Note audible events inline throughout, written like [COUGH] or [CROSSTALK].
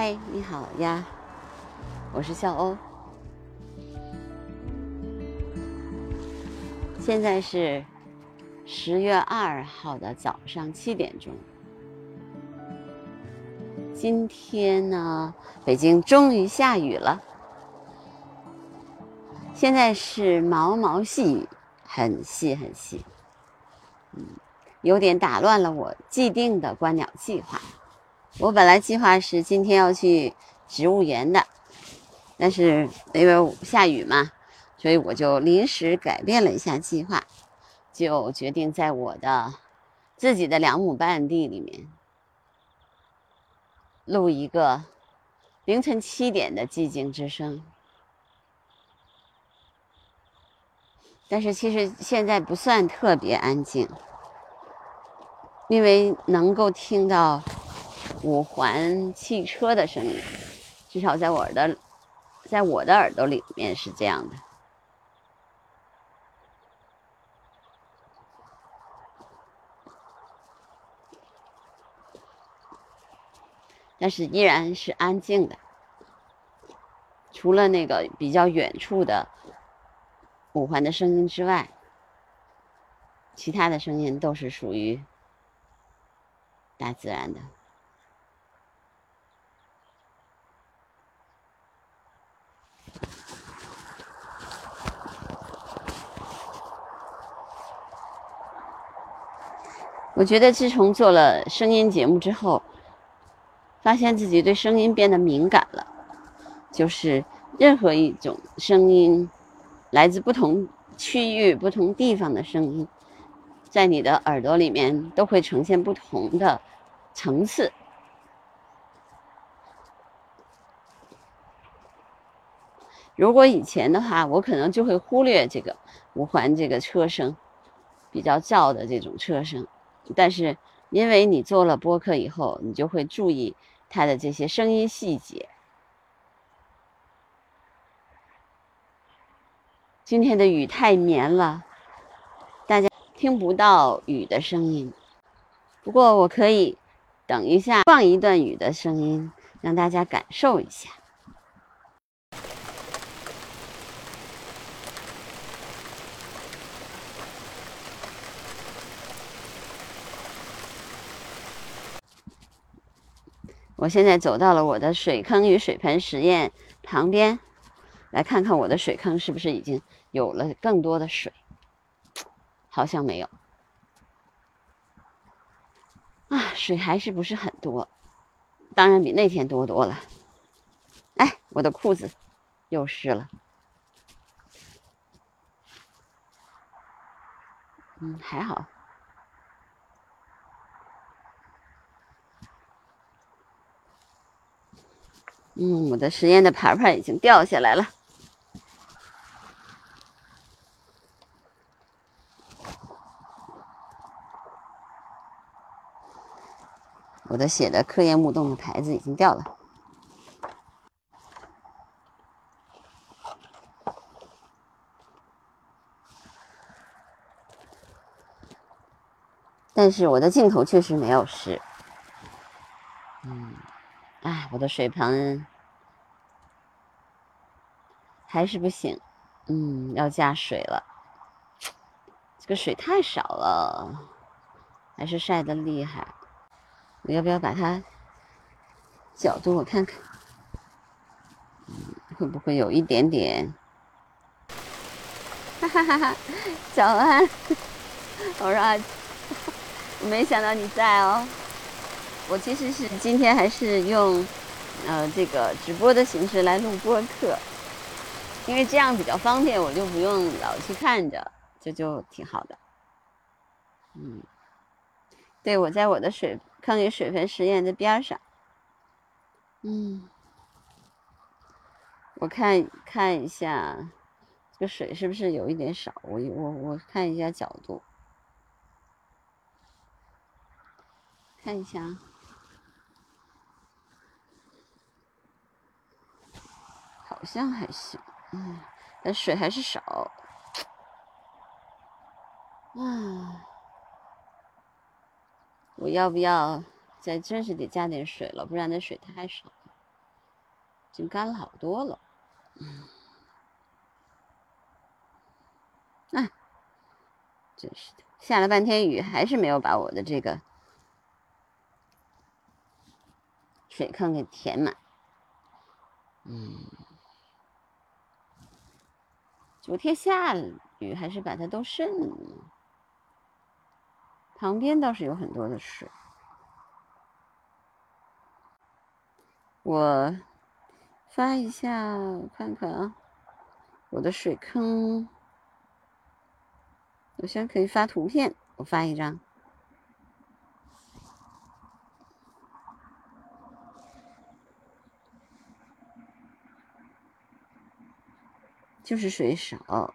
嗨，你好呀，我是笑欧。现在是十月二号的早上七点钟。今天呢，北京终于下雨了。现在是毛毛细雨，很细很细，嗯，有点打乱了我既定的观鸟计划。我本来计划是今天要去植物园的，但是因为下雨嘛，所以我就临时改变了一下计划，就决定在我的自己的两亩半地里面录一个凌晨七点的寂静之声。但是其实现在不算特别安静，因为能够听到。五环汽车的声音，至少在我的，在我的耳朵里面是这样的。但是依然是安静的，除了那个比较远处的五环的声音之外，其他的声音都是属于大自然的。我觉得自从做了声音节目之后，发现自己对声音变得敏感了。就是任何一种声音，来自不同区域、不同地方的声音，在你的耳朵里面都会呈现不同的层次。如果以前的话，我可能就会忽略这个五环这个车声，比较噪的这种车声。但是，因为你做了播客以后，你就会注意它的这些声音细节。今天的雨太绵了，大家听不到雨的声音。不过我可以等一下放一段雨的声音，让大家感受一下。我现在走到了我的水坑与水盆实验旁边，来看看我的水坑是不是已经有了更多的水。好像没有，啊，水还是不是很多，当然比那天多多了。哎，我的裤子又湿了。嗯，还好。嗯，我的实验的牌牌已经掉下来了。我的写的科研木洞的牌子已经掉了。但是我的镜头确实没有湿。我的水盆还是不行，嗯，要加水了。这个水太少了，还是晒的厉害。我要不要把它角度我看看？会不会有一点点？[LAUGHS] 哈哈哈哈！早安，我说，没想到你在哦。我其实是今天还是用，呃，这个直播的形式来录播课，因为这样比较方便，我就不用老去看着，这就挺好的。嗯，对，我在我的水坑里水盆实验的边上。嗯，我看看一下，这个水是不是有一点少？我我我看一下角度，看一下。好像还行，嗯，但水还是少，啊，我要不要再真是得加点水了？不然那水太少了。已经干了好多了。嗯，啊，真是的，下了半天雨，还是没有把我的这个水坑给填满。嗯，昨天下雨还是把它都渗了，旁边倒是有很多的水。我发一下，我看看啊，我的水坑，我现在可以发图片，我发一张，就是水少，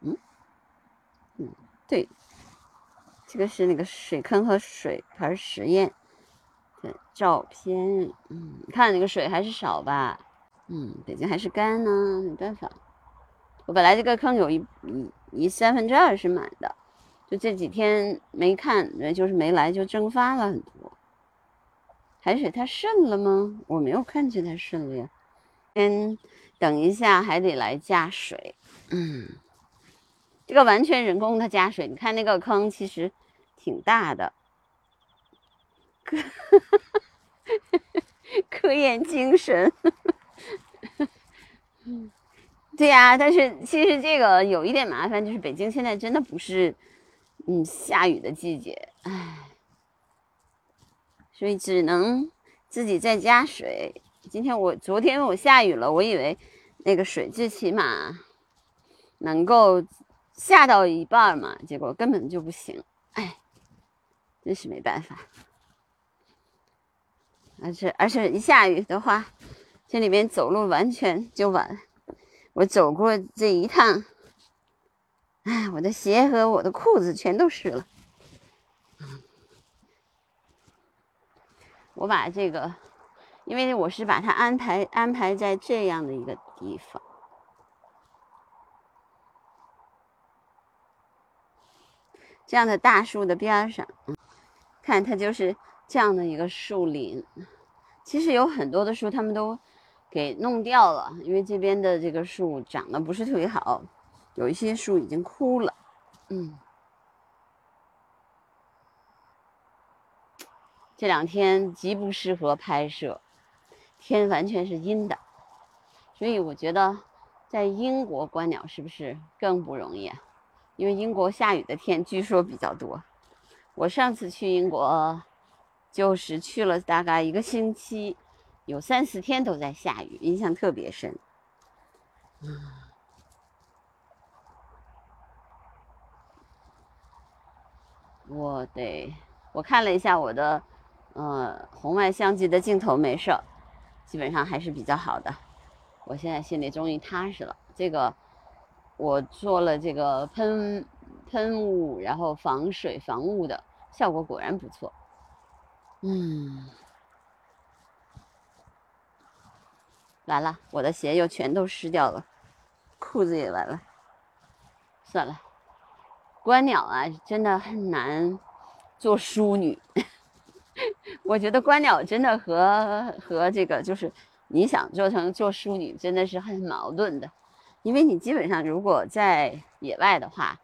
嗯，嗯，对，这个是那个水坑和水盆实验的。照片，嗯，看那个水还是少吧，嗯，北京还是干呢，没办法。我本来这个坑有一一一三分之二是满的，就这几天没看，就是没来就蒸发了很多。海水它渗了吗？我没有看见它渗了呀。先等一下还得来加水，嗯，这个完全人工的加水。你看那个坑其实挺大的。科 [LAUGHS] 科研精神，对呀，但是其实这个有一点麻烦，就是北京现在真的不是嗯下雨的季节，唉，所以只能自己再加水。今天我昨天我下雨了，我以为那个水最起码能够下到一半嘛，结果根本就不行，唉，真是没办法。而且而且一下雨的话，这里面走路完全就完。我走过这一趟，哎，我的鞋和我的裤子全都湿了。我把这个，因为我是把它安排安排在这样的一个地方，这样的大树的边上，看它就是这样的一个树林。其实有很多的树，他们都给弄掉了，因为这边的这个树长得不是特别好，有一些树已经枯了。嗯，这两天极不适合拍摄，天完全是阴的，所以我觉得在英国观鸟是不是更不容易啊？因为英国下雨的天据说比较多。我上次去英国。就是去了大概一个星期，有三四天都在下雨，印象特别深。我得，我看了一下我的，呃，红外相机的镜头没事儿，基本上还是比较好的。我现在心里终于踏实了。这个，我做了这个喷喷雾，然后防水防雾的效果果然不错。嗯，完了，我的鞋又全都湿掉了，裤子也完了。算了，观鸟啊，真的很难做淑女。我觉得观鸟真的和和这个就是你想做成做淑女，真的是很矛盾的。因为你基本上如果在野外的话，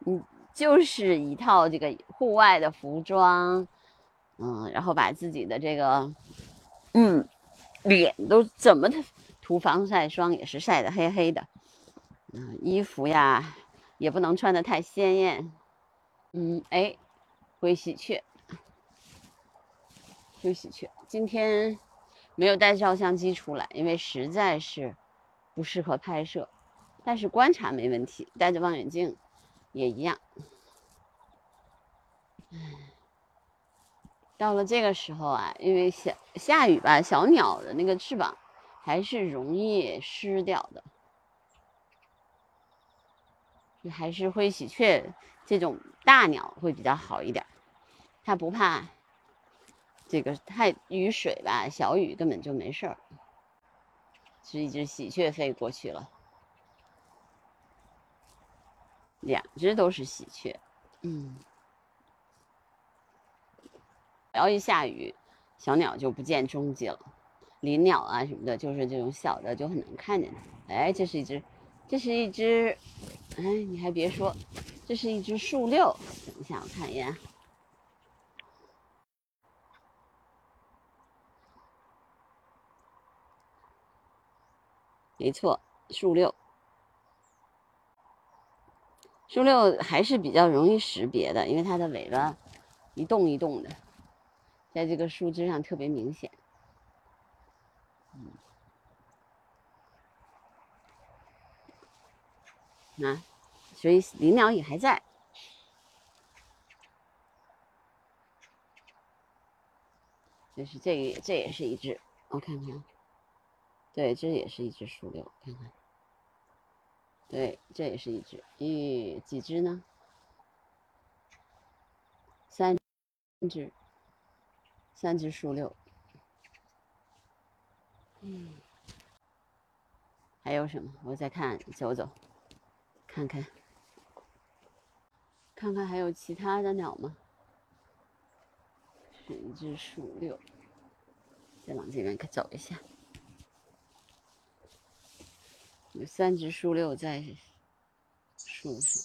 你就是一套这个户外的服装。嗯，然后把自己的这个，嗯，脸都怎么的涂防晒霜也是晒得黑黑的，嗯，衣服呀也不能穿得太鲜艳，嗯，哎，灰喜鹊，灰喜鹊，今天没有带照相机出来，因为实在是不适合拍摄，但是观察没问题，带着望远镜也一样，唉。到了这个时候啊，因为下下雨吧，小鸟的那个翅膀还是容易湿掉的，还是灰喜鹊这种大鸟会比较好一点，它不怕这个太雨水吧，小雨根本就没事儿。是一只喜鹊飞过去了，两只都是喜鹊，嗯。只要一下雨，小鸟就不见踪迹了。林鸟啊什么的，就是这种小的就很难看见它。哎，这是一只，这是一只，哎，你还别说，这是一只树六。等一下，我看一眼。没错，树六，树六还是比较容易识别的，因为它的尾巴一动一动的，在这个树枝上特别明显。啊，所以林鸟也还在。就是这个，这也是一只，我看看。对，这也是一只树六，看看。对，这也是一只，咦，几只呢？三只，三只树六。嗯，还有什么？我再看，走走，看看，看看还有其他的鸟吗？是一只树六，再往这边可走一下。有三只树六在树上。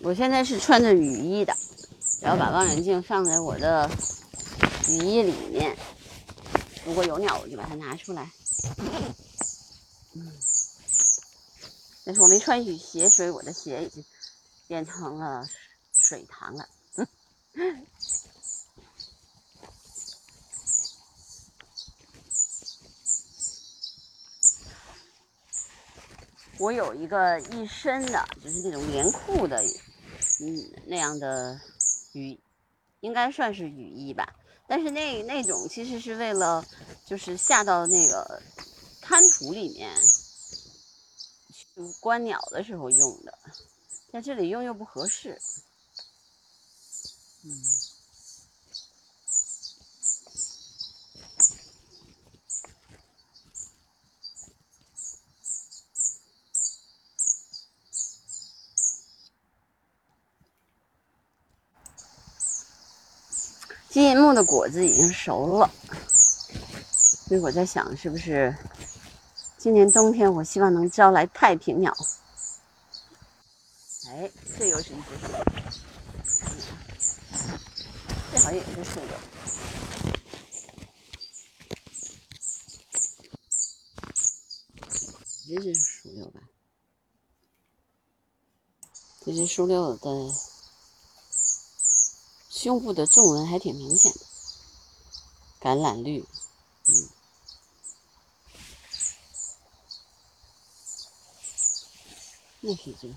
我现在是穿着雨衣的，然后把望远镜放在我的雨衣里面。如果有鸟，我就把它拿出来。嗯，但是我没穿雨鞋，所以我的鞋已经变成了水塘了。我有一个一身的，就是那种连裤的，嗯，那样的雨，应该算是雨衣吧。但是那那种其实是为了，就是下到那个。滩涂里面去观鸟的时候用的，在这里用又不合适。嗯，金银木的果子已经熟了，所以我在想，是不是？今年冬天，我希望能招来太平鸟。哎，这又是一只树，这好像也是树的。这是树六吧？这是树料的胸部的皱纹还挺明显的，橄榄绿，嗯。那是真。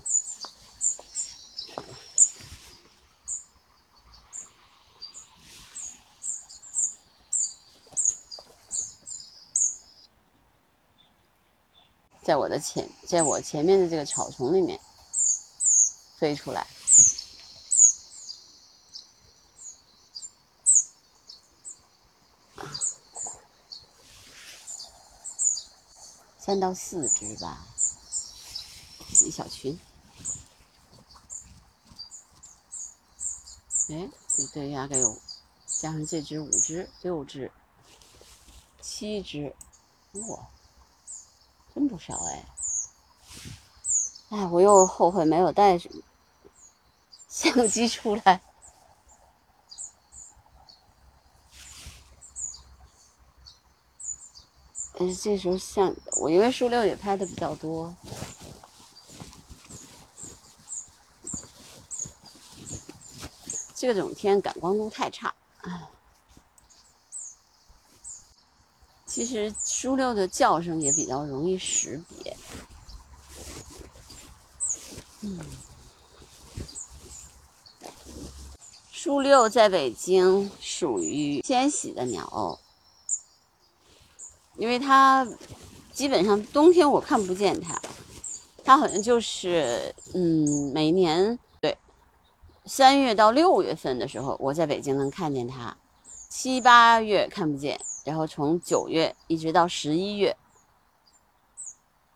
在我的前，在我前面的这个草丛里面飞出来，三到四只吧。一小群，哎，这对，大概有加上这只五只、六只、七只，哇，真不少哎！哎，我又后悔没有带相机出来。但是这时候相，我因为树六也拍的比较多。这种天感光度太差，哎。其实树六的叫声也比较容易识别。嗯，树六在北京属于迁徙的鸟，因为它基本上冬天我看不见它，它好像就是嗯，每年对。三月到六月份的时候，我在北京能看见它，七八月看不见，然后从九月一直到十一月，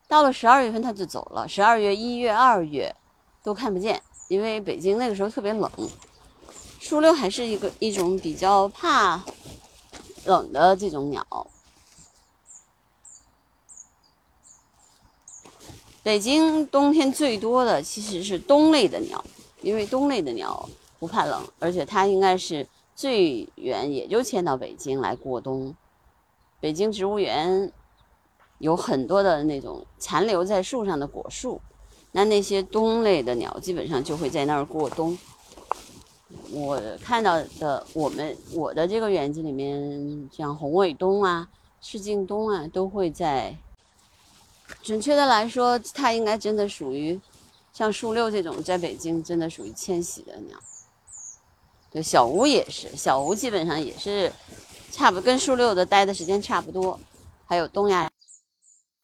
到了十二月份它就走了。十二月、一月、二月都看不见，因为北京那个时候特别冷。树六还是一个一种比较怕冷的这种鸟。北京冬天最多的其实是冬类的鸟，因为冬类的鸟不怕冷，而且它应该是最远也就迁到北京来过冬。北京植物园有很多的那种残留在树上的果树，那那些冬类的鸟基本上就会在那儿过冬。我看到的，我们我的这个园子里面，像红尾冬啊、赤颈冬啊，都会在。准确的来说，它应该真的属于像树六这种，在北京真的属于迁徙的鸟。对，小吴也是，小吴基本上也是差不跟树六的待的时间差不多。还有东亚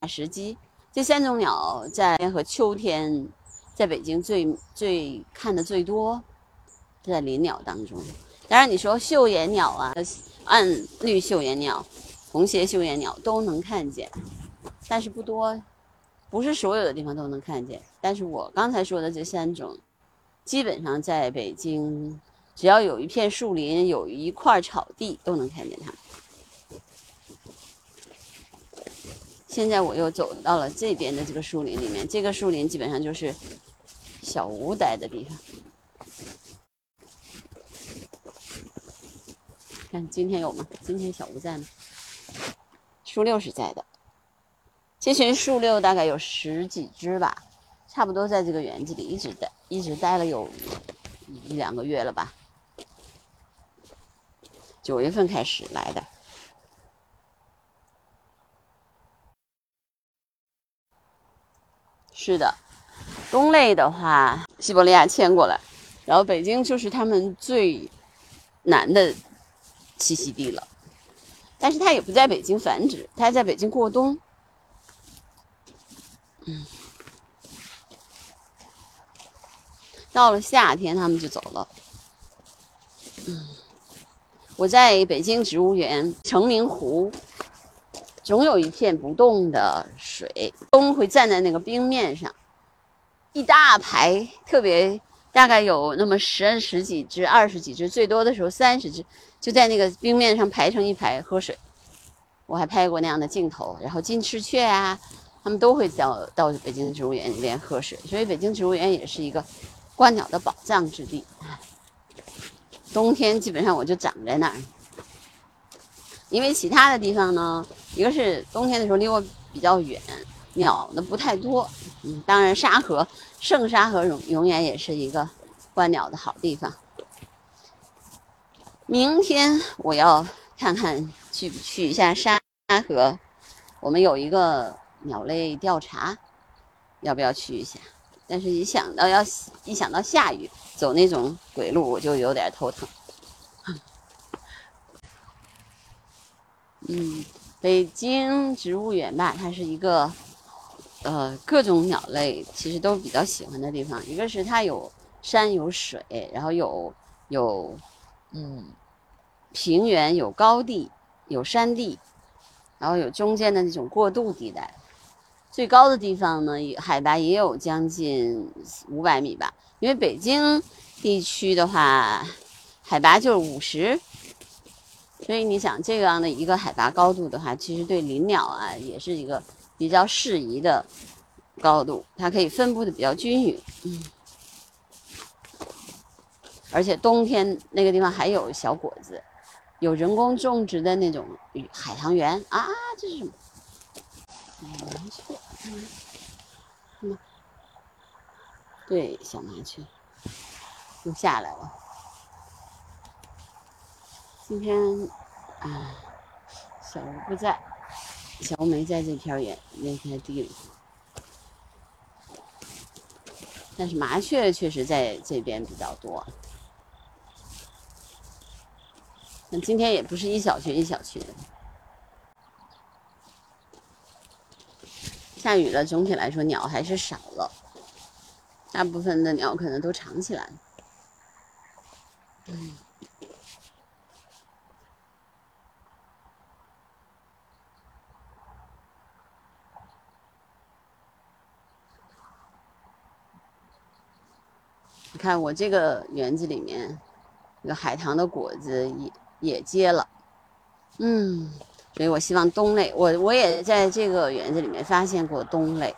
石鸡，这三种鸟在和秋天在北京最最看的最多，在林鸟当中。当然，你说绣眼鸟啊，暗绿绣眼鸟、红鞋绣眼鸟都能看见。但是不多，不是所有的地方都能看见。但是我刚才说的这三种，基本上在北京，只要有一片树林，有一块草地，都能看见它。现在我又走到了这边的这个树林里面，这个树林基本上就是小吴待的地方。看今天有吗？今天小吴在吗？树六是在的。这群树六大概有十几只吧，差不多在这个园子里一直待，一直待了有一两个月了吧。九月份开始来的。是的，冬类的话，西伯利亚迁过来，然后北京就是他们最南的栖息地了。但是它也不在北京繁殖，它在北京过冬。嗯，到了夏天，他们就走了。嗯，我在北京植物园成明湖，总有一片不动的水，冬会站在那个冰面上，一大排，特别大概有那么十十几只、二十几只，最多的时候三十只，就在那个冰面上排成一排喝水。我还拍过那样的镜头，然后金翅雀啊。他们都会到到北京植物园里面喝水，所以北京植物园也是一个观鸟的宝藏之地。冬天基本上我就长在那儿，因为其他的地方呢，一个是冬天的时候离我比较远，鸟呢不太多。嗯，当然沙河圣沙河永永远也是一个观鸟的好地方。明天我要看看去不去一下沙河，我们有一个。鸟类调查，要不要去一下？但是一想到要一想到下雨，走那种鬼路，我就有点头疼。嗯，北京植物园吧，它是一个呃各种鸟类其实都比较喜欢的地方。一个是它有山有水，然后有有嗯平原有高地有山地，然后有中间的那种过渡地带。最高的地方呢，海拔也有将近五百米吧。因为北京地区的话，海拔就是五十，所以你想这样的一个海拔高度的话，其实对林鸟啊也是一个比较适宜的高度，它可以分布的比较均匀。嗯，而且冬天那个地方还有小果子，有人工种植的那种海棠园啊，这是什么？麻雀，嗯，对，小麻雀又下来了。今天啊，小吴不在，小吴没在这片园那片地里，但是麻雀确实在这边比较多。那今天也不是一小群一小群下雨了，总体来说鸟还是少了，大部分的鸟可能都藏起来了。你看我这个园子里面，这个海棠的果子也也结了，嗯，所以我希望冬类，我我也在这个园子里面发现过冬类，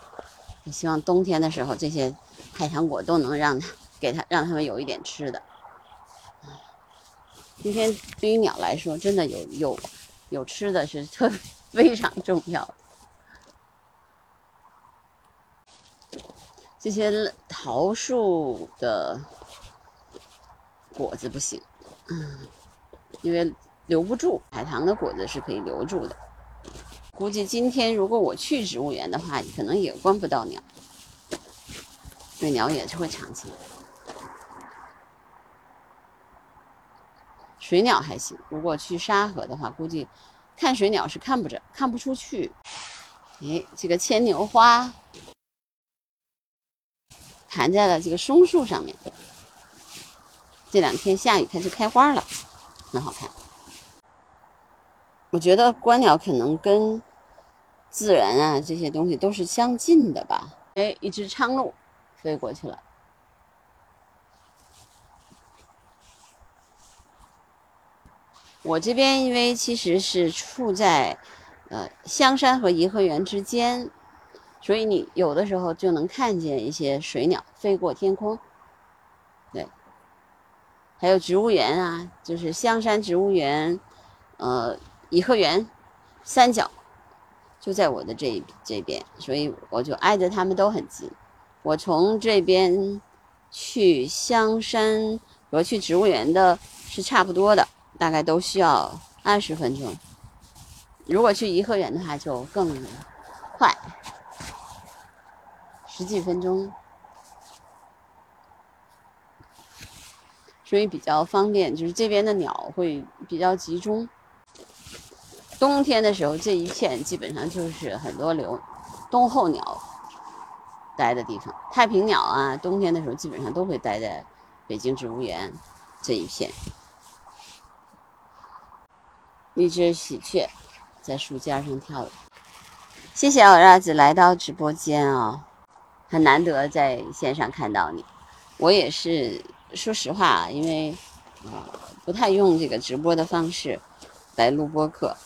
也希望冬天的时候这些海棠果都能让它给它让它们有一点吃的。今天对于鸟来说，真的有有有吃的是特非常重要的。这些桃树的果子不行，嗯，因为留不住。海棠的果子是可以留住的。估计今天如果我去植物园的话，可能也观不到鸟，对鸟也是会长期。水鸟还行，如果去沙河的话，估计看水鸟是看不着、看不出去。哎，这个牵牛花。盘在了这个松树上面，这两天下雨开始开花了，很好看。我觉得观鸟可能跟自然啊这些东西都是相近的吧。哎，一只苍鹭飞过去了。我这边因为其实是处在呃香山和颐和园之间。所以你有的时候就能看见一些水鸟飞过天空，对，还有植物园啊，就是香山植物园，呃，颐和园，三角就在我的这这边，所以我就挨着他们都很近。我从这边去香山和去植物园的是差不多的，大概都需要二十分钟。如果去颐和园的话，就更快。十几分钟，所以比较方便。就是这边的鸟会比较集中。冬天的时候，这一片基本上就是很多留冬候鸟待的地方。太平鸟啊，冬天的时候基本上都会待在北京植物园这一片。一只喜鹊在树尖上跳舞。谢谢小鸭子来到直播间啊。很难得在线上看到你，我也是说实话，因为呃不太用这个直播的方式来录播课，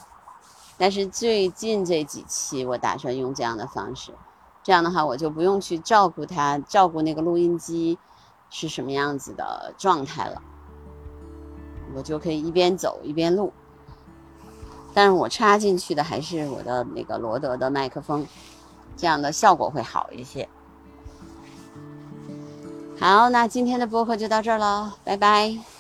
但是最近这几期我打算用这样的方式，这样的话我就不用去照顾他，照顾那个录音机是什么样子的状态了，我就可以一边走一边录，但是我插进去的还是我的那个罗德的麦克风，这样的效果会好一些。好，那今天的播客就到这儿了，拜拜。